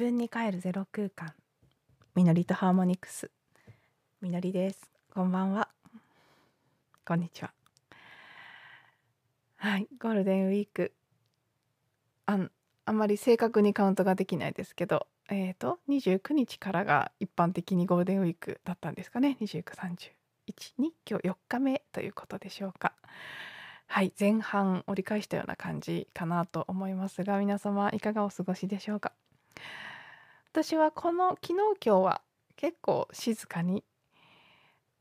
自分に帰るゼロ空間。みのりとハーモニクス。みのりです。こんばんは。こんにちは。はい。ゴールデンウィーク。あんあんまり正確にカウントができないですけど。えーと29日からが一般的にゴールデンウィークだったんですかね。2930 1に今日4日目ということでしょうか。はい。前半折り返したような感じかなと思いますが皆様いかがお過ごしでしょうか？私はこの昨日今日は結構静かに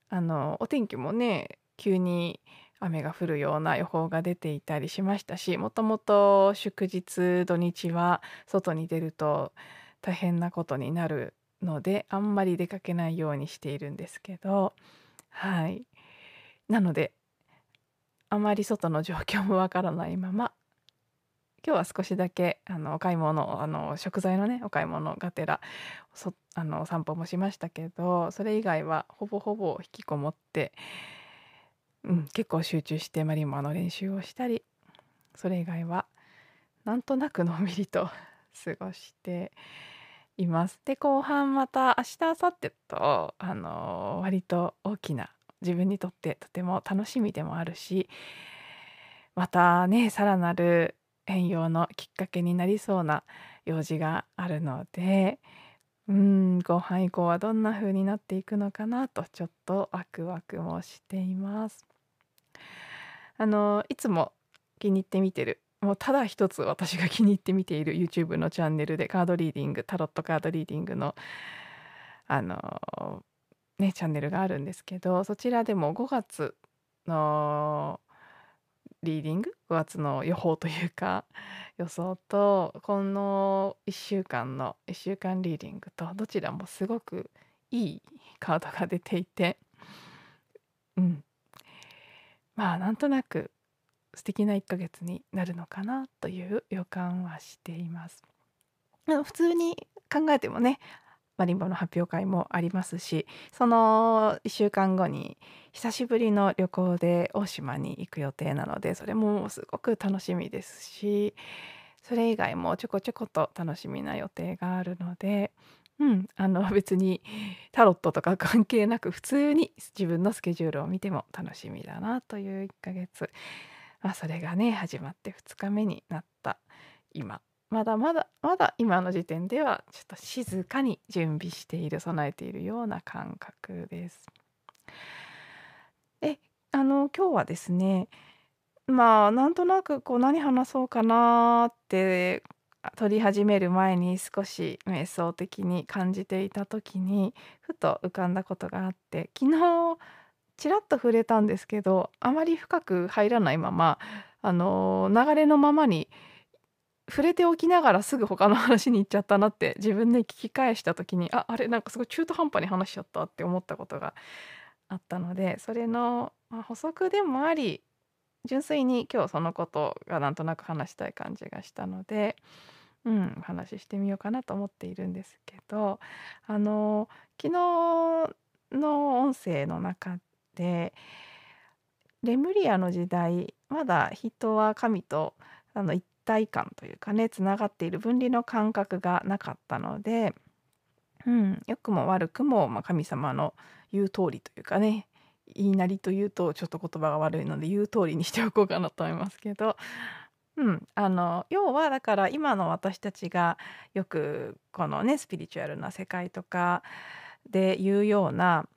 あのお天気もね急に雨が降るような予報が出ていたりしましたしもともと祝日土日は外に出ると大変なことになるのであんまり出かけないようにしているんですけどはい。なのであまり外の状況もわからないまま今日は少しだけあのお買い物あの食材のねお買い物がてらそあの散歩もしましたけどそれ以外はほぼほぼ引きこもって、うん、結構集中してマリンバの練習をしたりそれ以外はなんとなくのんびりと過ごしています。で後半また明日明後日とあの割と大きな自分にとってとても楽しみでもあるしまたねさらなる変容のきっかけになりそうな用事があるのでうん後半以降はどんな風になっていくのかなとちょっとワクワクもしています。あのいつも気に入って見てるもうただ一つ私が気に入って見ている YouTube のチャンネルでカードリーディングタロットカードリーディングのあのねチャンネルがあるんですけどそちらでも5月のリーディング？5月の予報というか 予想とこの1週間の1週間リーディングとどちらもすごくいいカードが出ていて。うん。まあなんとなく素敵な1ヶ月になるのかなという予感はしています。普通に考えてもねマリンバの発表会もありますしその1週間後に久しぶりの旅行で大島に行く予定なのでそれもすごく楽しみですしそれ以外もちょこちょこと楽しみな予定があるので、うん、あの別にタロットとか関係なく普通に自分のスケジュールを見ても楽しみだなという1ヶ月、まあ、それがね始まって2日目になった今まだまだまだ今の時点ではちょっと静かに準備している備えているような感覚です。であの今日はですねまあなんとなくこう何話そうかなって撮り始める前に少し瞑想的に感じていた時にふと浮かんだことがあって昨日ちらっと触れたんですけどあまり深く入らないままあの流れのままに触れておきながらすぐ他の話に行っちゃったなって自分で聞き返した時にああれなんかすごい中途半端に話しちゃったって思ったことがあったのでそれの、ま、補足でもあり純粋に今日そのことがなんとなく話したい感じがしたので、うん、お話ししてみようかなと思っているんですけどあの昨日の音声の中でレムリアの時代まだ人は神とあの一体感というかねつながっている分離の感覚がなかったので、うん、良くも悪くも、まあ、神様の言う通りというかね言いなりというとちょっと言葉が悪いので言う通りにしておこうかなと思いますけど、うん、あの要はだから今の私たちがよくこのねスピリチュアルな世界とかで言うような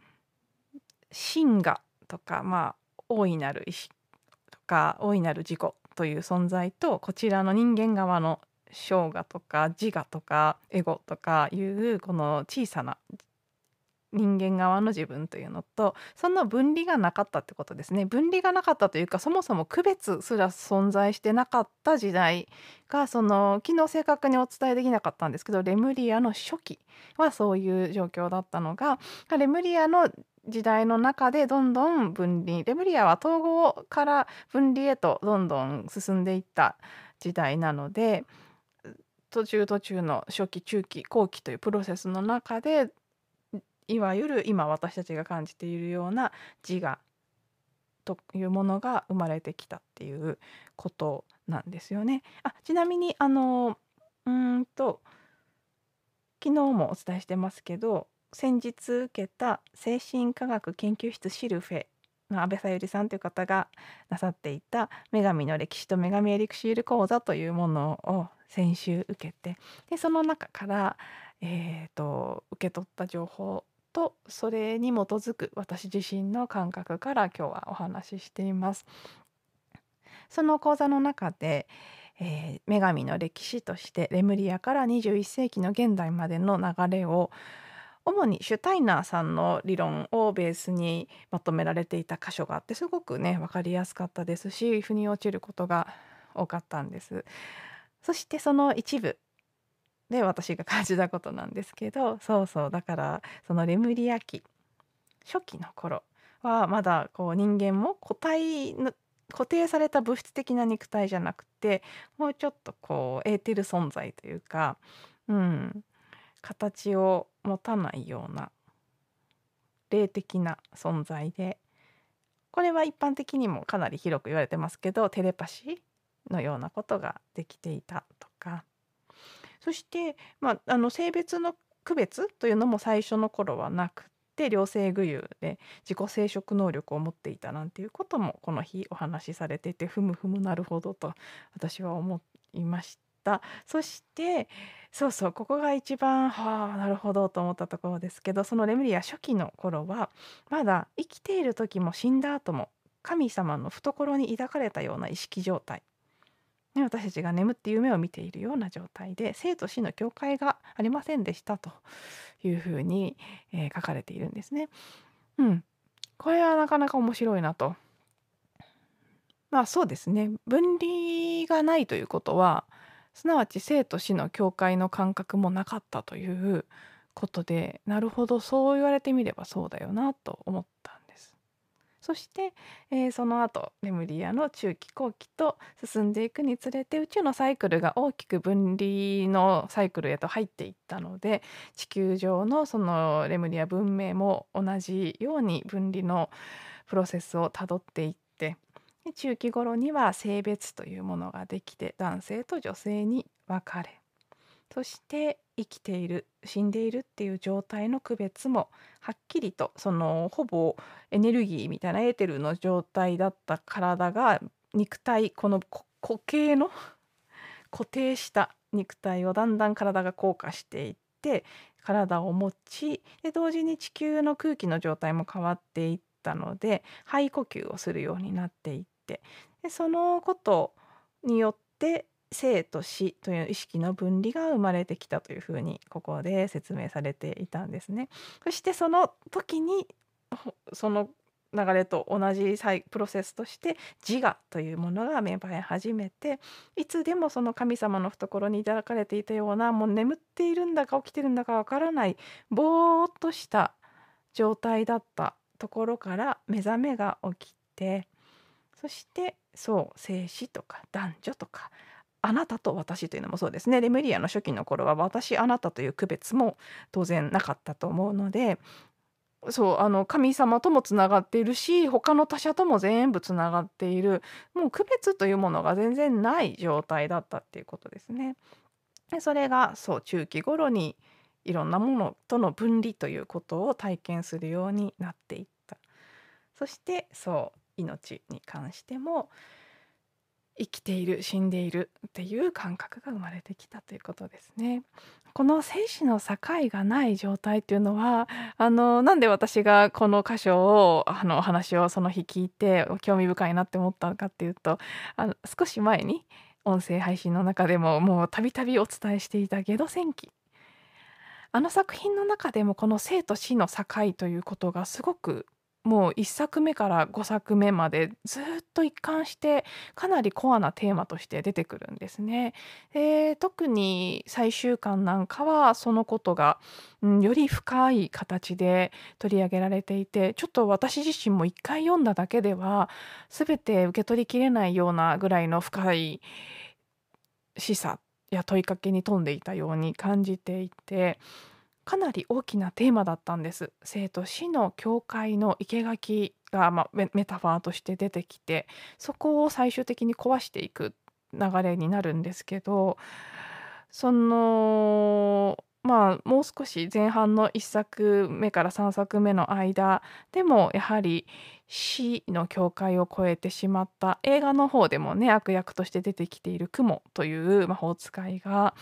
真我とかまあ大いなる意志とか大いなる自己という存在とこちらの人間側の生涯とか自我とかエゴとかいうこの小さな人間側の自分というのとその分離がなかったってことですね。分離がなかったというかそもそも区別すら存在してなかった時代がその昨日正確にお伝えできなかったんですけどレムリアの初期はそういう状況だったのがレムリアの時代の中でどんどん分離レムリアは統合から分離へとどんどん進んでいった時代なので途中途中の初期中期後期というプロセスの中でいわゆる今私たちが感じているような自我というものが生まれてきたっていうことなんですよね。あちなみにあのうんと昨日もお伝えしてますけど先日受けた精神科学研究室シルフェの安倍さゆりさんという方がなさっていた「女神の歴史と女神エリクシール講座」というものを先週受けてでその中から、えーと、受け取った情報とそれに基づく私自身の感覚から今日はお話ししています。その講座の中で、えー、女神の歴史としてレムリアから21世紀の現代までの流れを主にシュタイナーさんの理論をベースにまとめられていた箇所があってすごくね分かりやすかったですし腑に落ちることが多かったんです。そしてその一部で私が感じたことなんですけどそうそうだからそのレムリア期初期の頃はまだこう人間も個体の固定された物質的な肉体じゃなくてもうちょっとこうエーテル存在というか、うん、形を持たないような霊的な存在でこれは一般的にもかなり広く言われてますけどテレパシーのようなことができていたとかそして、まあ、あの性別の区別というのも最初の頃はなくて両性具有で自己生殖能力を持っていたなんていうこともこの日お話しされててふむふむなるほどと私は思いました。そしてそうそうここが一番はあなるほどと思ったところですけどそのレムリア初期の頃はまだ生きている時も死んだ後も神様の懐に抱かれたような意識状態、私たちが眠って夢を見ているような状態で生と死の境界がありませんでしたというふうに、えー、書かれているんですね。うん、これはなかなか面白いなと。まあそうですね分離がないということはすなわち生と死の境界の感覚もなかったということでなるほどそう言われてみればそうだよなと思ったんです。そして、えー、その後レムリアの中期後期と進んでいくにつれて宇宙のサイクルが大きく分離のサイクルへと入っていったので地球上のそのレムリア文明も同じように分離のプロセスをたどっていって中期頃には性別というものができて男性と女性に分かれそして生きている死んでいるっていう状態の区別もはっきりとそのほぼエネルギーみたいなエーテルの状態だった体が肉体この固形の 固定した肉体をだんだん体が硬化していって体を持ちで同時に地球の空気の状態も変わっていったので肺呼吸をするようになっていってでそのことによって生と死という意識の分離が生まれてきたというふうにここで説明されていたんですね。そしてその時にその流れと同じプロセスとして自我というものが芽生え始めていつでもその神様の懐に抱かれていたようなもう眠っているんだか起きてるんだかわからないぼーっとした状態だったところから目覚めが起きてそしてそう静止とか男女とかあなたと私というのもそうですね。レムリアの初期の頃は私あなたという区別も当然なかったと思うのでそうあの神様ともつながっているし他の他者とも全部つながっている。もう区別というものが全然ない状態だったっていうことですね。でそれがそう中期頃にいろんなものとの分離ということを体験するようになっていった。そしてそう命に関しても生きている死んでいるっていう感覚が生まれてきたということですね。この生死の境がない状態っていうのはあのなんで私がこの箇所をあのお話をその日聞いて興味深いなって思ったのかっていうとあの少し前に音声配信の中でももうたびたびお伝えしていた「ゲド戦記」あの作品の中でもこの生と死の境ということがすごくもう1作目から5作目までずっと一貫してかなりコアなテーマとして出てくるんですね。で特に最終巻なんかはそのことが、うん、より深い形で取り上げられていてちょっと私自身も一回読んだだけでは全て受け取りきれないようなぐらいの深い示唆や問いかけに富んでいたように感じていてかなり大きなテーマだったんです。生と死の境界の生垣が、まあ、メタファーとして出てきてそこを最終的に壊していく流れになるんですけどそのまあもう少し前半の1作目から3作目の間でもやはり死の境界を越えてしまった映画の方でもね悪役として出てきている雲という魔法使いが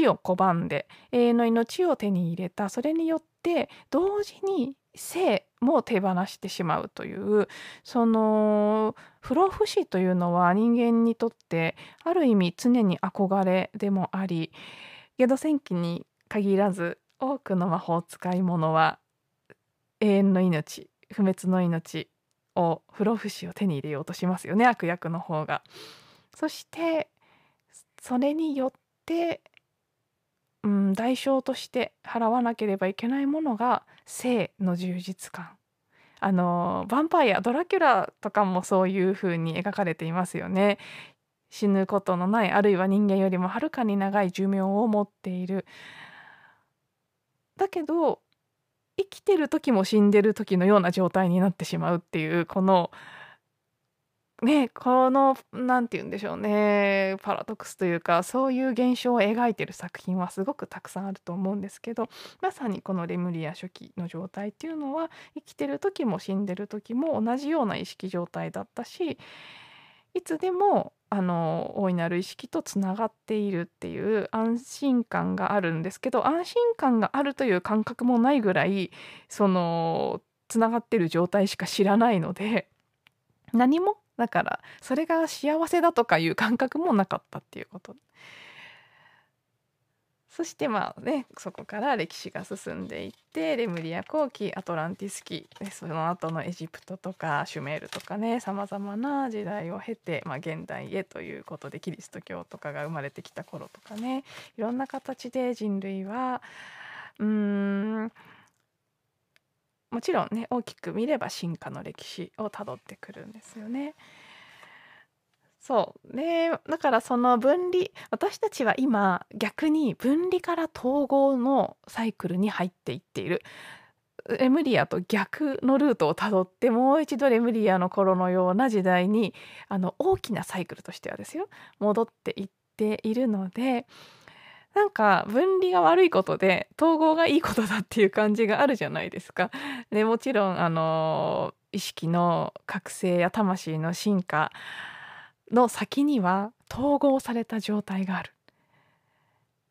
死を拒んで永遠の命を手に入れたそれによって同時に性も手放してしまうというその不老不死というのは人間にとってある意味常に憧れでもありゲド戦記に限らず多くの魔法使い物は永遠の命不滅の命を不老不死を手に入れようとしますよね悪役の方が。そしてそれによって、うん、代償として払わなければいけないものが性の充実感。あのヴァンパイアドラキュラとかもそういう風に描かれていますよね。死ぬことのないあるいは人間よりもはるかに長い寿命を持っている。だけど生きてる時も死んでる時のような状態になってしまうっていうこのねこの何て言うんでしょうねパラドックスというかそういう現象を描いてる作品はすごくたくさんあると思うんですけどまさにこのレムリア初期の状態っていうのは生きてる時も死んでる時も同じような意識状態だったしいつでもあの大いなる意識とつながっているっていう安心感があるんですけど安心感があるという感覚もないぐらいそのつながってる状態しか知らないので何もだからそれが幸せだとかいう感覚もなかったっていうこと。そしてまあねそこから歴史が進んでいってレムリア後期アトランティス期その後のエジプトとかシュメールとかねさまざまな時代を経て、まあ、現代へということでキリスト教とかが生まれてきた頃とかねいろんな形で人類はうーんもちろんね大きく見れば進化の歴史をたどってくるんですよね。そうねだからその分離私たちは今逆に分離から統合のサイクルに入っていっているレムリアと逆のルートをたどってもう一度レムリアの頃のような時代にあの大きなサイクルとしてはですよ戻っていっているのでなんか分離が悪いことで統合がいいことだっていう感じがあるじゃないですか。でもちろんあの意識の覚醒や魂の進化の先には統合された状態がある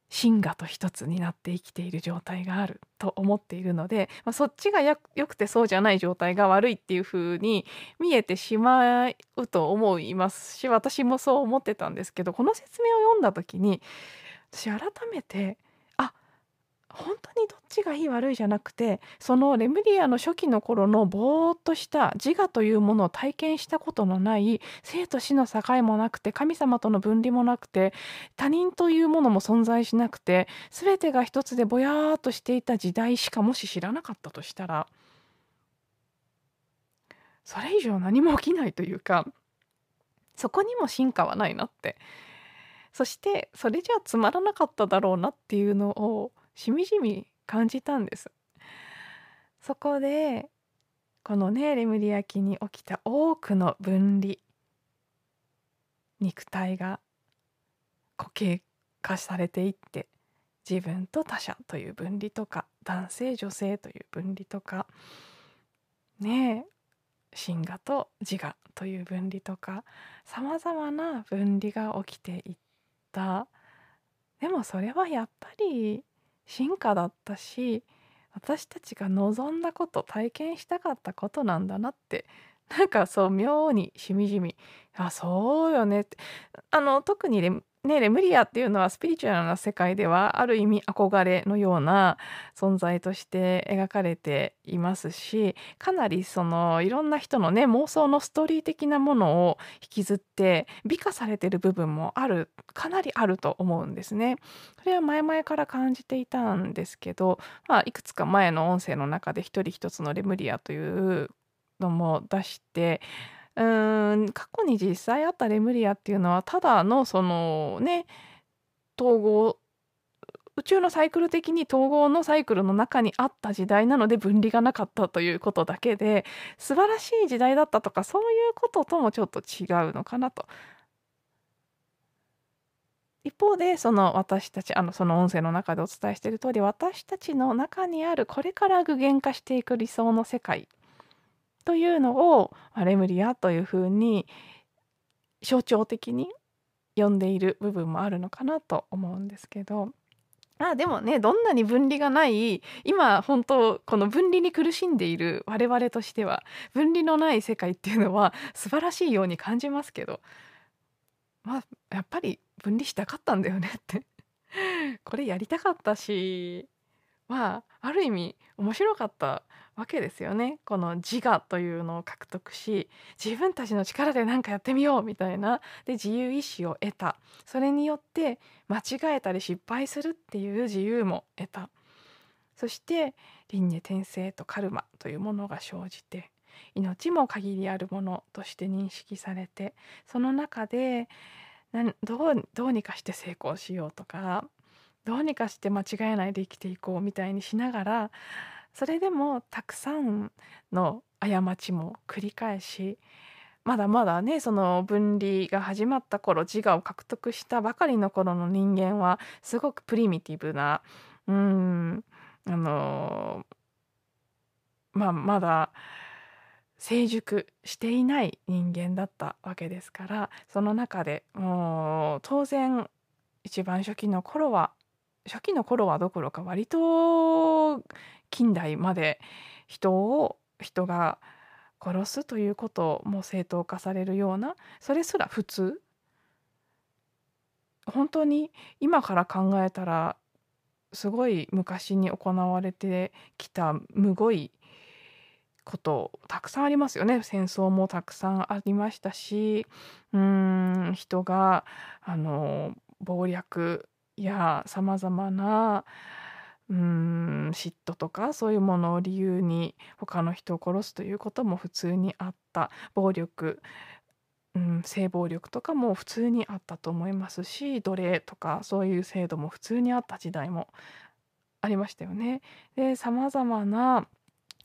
真我と一つになって生きている状態があると思っているので、まあ、そっちが良くてそうじゃない状態が悪いっていう風に見えてしまうと思いますし私もそう思ってたんですけどこの説明を読んだ時に私改めてあ本当にどっちがいい悪いじゃなくてそのレムリアの初期の頃のぼーっとした自我というものを体験したことのない生と死の境もなくて神様との分離もなくて他人というものも存在しなくて全てが一つでぼやーっとしていた時代しかもし知らなかったとしたらそれ以上何も起きないというかそこにも進化はないなってそしてそれじゃつまらなかっただろうなっていうのをしみじみ感じたんです。そこでこのねレムリア紀に起きた多くの分離肉体が固形化されていって自分と他者という分離とか男性女性という分離とかねえ真我と自我という分離とかさまざまな分離が起きていった。でもそれはやっぱり進化だったし私たちが望んだこと体験したかったことなんだなって。なんかそう妙にしみじみあそうよねって。あの特にねね、レムリアっていうのはスピリチュアルな世界ではある意味憧れのような存在として描かれていますしかなりそのいろんな人のね妄想のストーリー的なものを引きずって美化されてる部分もあるかなりあると思うんですね。それは前々から感じていたんですけど、まあ、いくつか前の音声の中で一人一つのレムリアというのも出してうーん、過去に実際あったレムリアっていうのはただのそのね、統合宇宙のサイクル的に統合のサイクルの中にあった時代なので分離がなかったということだけで素晴らしい時代だったとかそういうことともちょっと違うのかなと。一方でその私たちあのその音声の中でお伝えしている通り私たちの中にあるこれから具現化していく理想の世界というのをレムリアというふうに象徴的に呼んでいる部分もあるのかなと思うんですけど。あでもねどんなに分離がない今本当この分離に苦しんでいる我々としては分離のない世界っていうのは 素晴らしいように感じますけど。まあやっぱり分離したかったんだよねって。これやりたかったしまあある意味面白かったわけですよね。この自我というのを獲得し自分たちの力で何かやってみようみたいな。で自由意志を得た。それによって間違えたり失敗するっていう自由も得た。そして輪廻転生とカルマというものが生じて命も限りあるものとして認識されてその中でどうどうにかして成功しようとかどうにかして間違えないで生きていこうみたいにしながらそれでもたくさんの過ちも繰り返しまだまだねその分離が始まった頃自我を獲得したばかりの頃の人間はすごくプリミティブなうんあのまあまだ成熟していない人間だったわけですからその中でもう当然一番初期の頃は初期の頃はどころか割と近代まで人を人が殺すということも正当化されるようなそれすら普通。本当に今から考えたらすごい昔に行われてきたむごいことたくさんありますよね。戦争もたくさんありましたしうん人があの謀略やさまざまな嫉妬とかそういうものを理由に他の人を殺すということも普通にあった暴力、性暴力とかも普通にあったと思いますし奴隷とかそういう制度も普通にあった時代もありましたよね。でさまざまな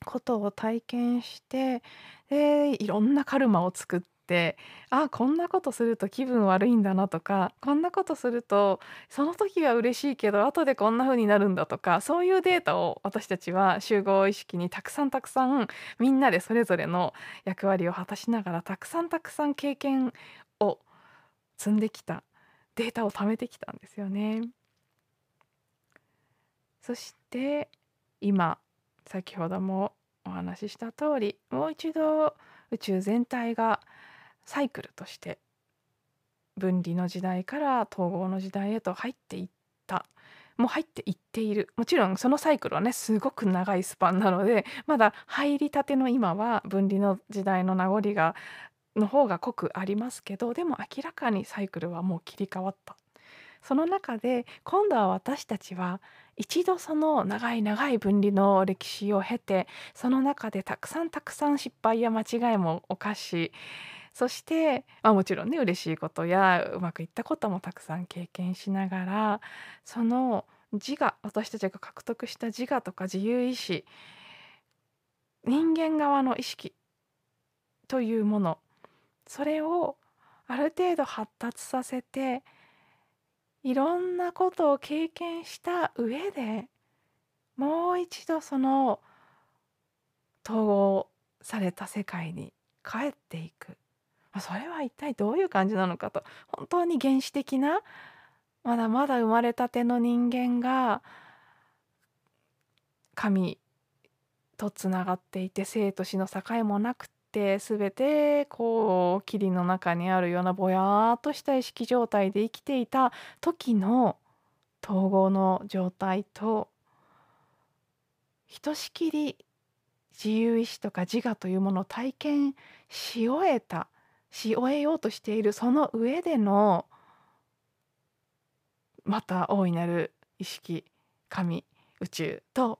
ことを体験してでいろんなカルマを作っってあこんなことすると気分悪いんだなとかこんなことするとその時は嬉しいけど後でこんな風になるんだとかそういうデータを私たちは集合意識にたくさんたくさんみんなでそれぞれの役割を果たしながらたくさんたくさん経験を積んできたデータを貯めてきたんですよね。そして今先ほどもお話しした通りもう一度宇宙全体がサイクルとして分離の時代から統合の時代へと入っていった。もう入っていっている。もちろんそのサイクルはねすごく長いスパンなのでまだ入りたての今は分離の時代の名残がの方が濃くありますけどでも明らかにサイクルはもう切り替わった。その中で今度は私たちは一度その長い長い分離の歴史を経てその中でたくさんたくさん失敗や間違いも犯しそして、まあ、もちろんね嬉しいことやうまくいったこともたくさん経験しながらその自我私たちが獲得した自我とか自由意志人間側の意識というものそれをある程度発達させていろんなことを経験した上でもう一度その統合された世界に帰っていく。それは一体どういう感じなのかと。本当に原始的なまだまだ生まれたての人間が神とつながっていて生と死の境もなくて全てこう霧の中にあるようなぼやーっとした意識状態で生きていた時の統合の状態とひとしきり自由意志とか自我というものを体験し終えたし終えようとしているその上でのまた大いなる意識神宇宙と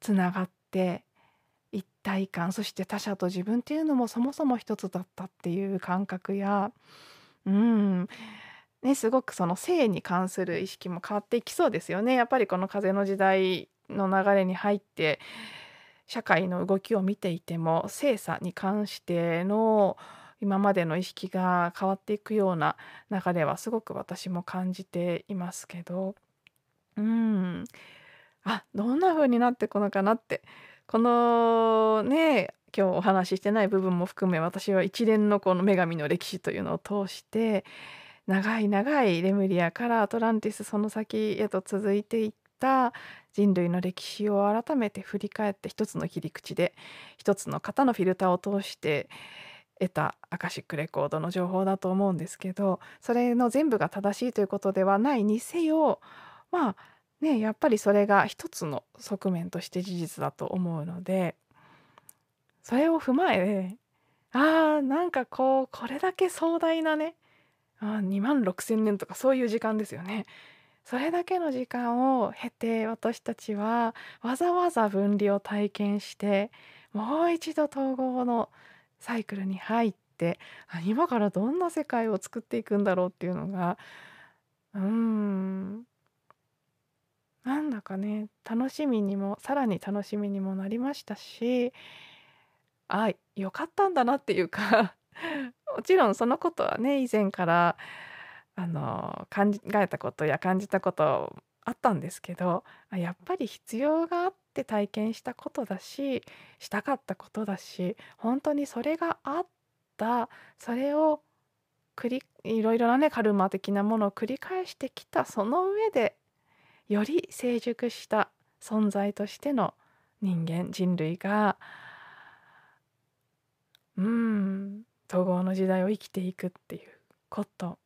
つながって一体感そして他者と自分っていうのもそもそも一つだったっていう感覚やうん。ねすごくその性に関する意識も変わっていきそうですよね。やっぱりこの風の時代の流れに入って社会の動きを見ていても性差に関しての今までの意識が変わっていくような流れはすごく私も感じていますけど。うん。あどんな風になっていくのかなって。このね今日お話ししてない部分も含め私は一連のこの女神の歴史というのを通して長い長いレムリアからアトランティスその先へと続いていった人類の歴史を改めて振り返って一つの切り口で一つの型のフィルターを通して得たアカシックレコードの情報だと思うんですけどそれの全部が正しいということではないにせよまあねやっぱりそれが一つの側面として事実だと思うのでそれを踏まえあーなんかこうこれだけ壮大なねあ2万6,000年とかそういう時間ですよね。それだけの時間を経て私たちはわざわざ分離を体験してもう一度統合のサイクルに入って今からどんな世界を作っていくんだろうっていうのがうーん。なんだかね楽しみにもさらに楽しみにもなりましたしあよかったんだなっていうか もちろんそのことはね以前からあの考えたことや感じたことあったんですけどやっぱり必要があって体験したことだししたかったことだし本当にそれがあった。それを繰りいろいろなねカルマ的なものを繰り返してきた。その上でより成熟した存在としての人間人類がうん統合の時代を生きていくっていうこと。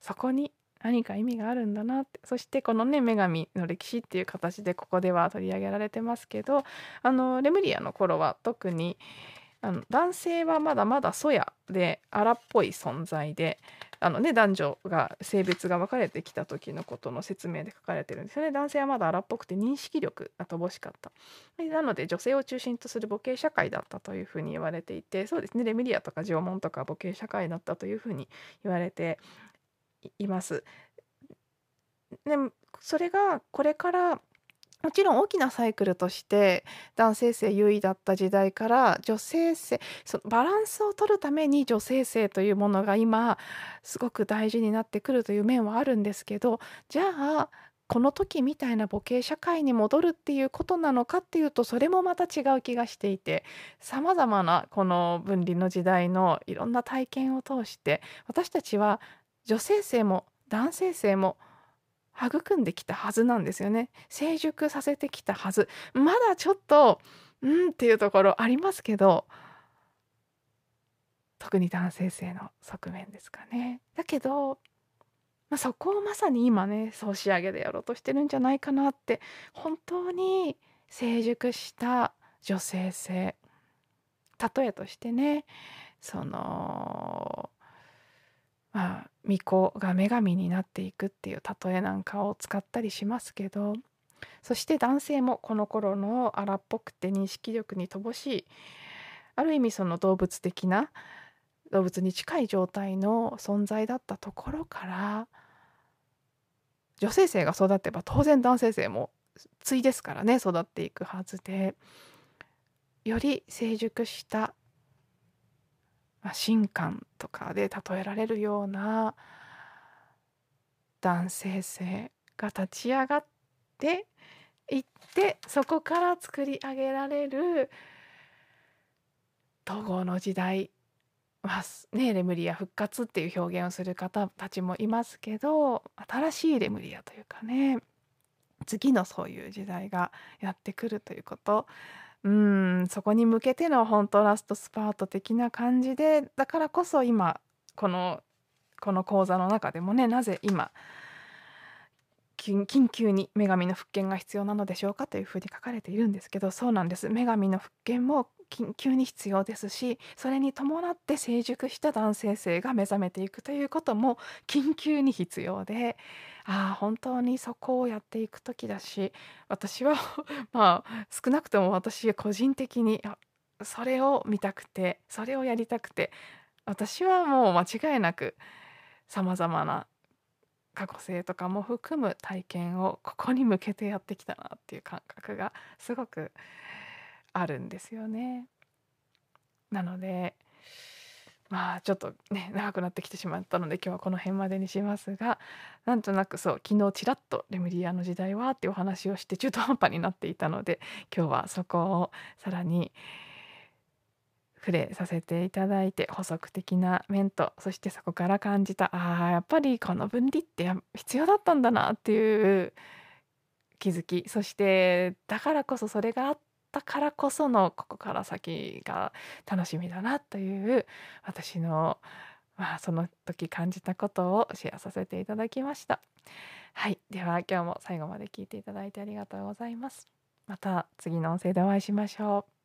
そこに何か意味があるんだなって。そしてこのね女神の歴史っていう形でここでは取り上げられてますけどあのレムリアの頃は特にあの男性はまだまだソヤで荒っぽい存在であのね男女が性別が分かれてきた時のことの説明で書かれてるんですよね。男性はまだ荒っぽくて認識力が乏しかった。なので女性を中心とする母系社会だったというふうに言われていてそうですね。レミリアとか縄文とか母系社会だったというふうに言われています。でそれがこれからもちろん大きなサイクルとして男性性優位だった時代から女性性そのバランスを取るために女性性というものが今すごく大事になってくるという面はあるんですけどじゃあこの時みたいな母系社会に戻るっていうことなのかっていうとそれもまた違う気がしていてさまざまなこの分離の時代のいろんな体験を通して私たちは女性性も男性性も育んできたはずなんですよね。成熟させてきたはず。まだちょっとうんっていうところありますけど特に男性性の側面ですかね。だけど、まあ、そこをまさに今ね総仕上げでやろうとしてるんじゃないかなって本当に成熟した女性性例えとしてねそのまあ巫女が女神になっていくっていう例えなんかを使ったりしますけどそして男性もこの頃の荒っぽくて認識力に乏しいある意味その動物的な動物に近い状態の存在だったところから女性性が育てば当然男性性も対ですからね育っていくはずでより成熟したまあ、神官とかで例えられるような男性性が立ち上がっていってそこから作り上げられる統合の時代まあねレムリア復活っていう表現をする方たちもいますけど新しいレムリアというかね次のそういう時代がやってくるということうん、そこに向けての本当ラストスパート的な感じで、だからこそ今このこの講座の中でもね、なぜ今緊急に女神の復権が必要なのでしょうかというふうに書かれているんですけどそうなんです。女神の復権も緊急に必要ですしそれに伴って成熟した男性性が目覚めていくということも緊急に必要でああ本当にそこをやっていく時だし私は まあ少なくとも私個人的にそれを見たくてそれをやりたくて私はもう間違いなくさまざまな過去性とかも含む体験をここに向けてやってきたなっていう感覚がすごくあるんですよね。なのでまあちょっとね長くなってきてしまったので今日はこの辺までにしますがなんとなくそう昨日ちらっと「レムリアの時代は?」っていうお話をして中途半端になっていたので今日はそこをさらに触れさせていただいて補足的な面とそしてそこから感じたああやっぱりこの分離って必要だったんだなっていう気づき。そしてだからこそそれがあったからこそのここから先が楽しみだなという私のまあその時感じたことをシェアさせていただきました。はい。では今日も最後まで聞いていただいてありがとうございます。また次の音声でお会いしましょう。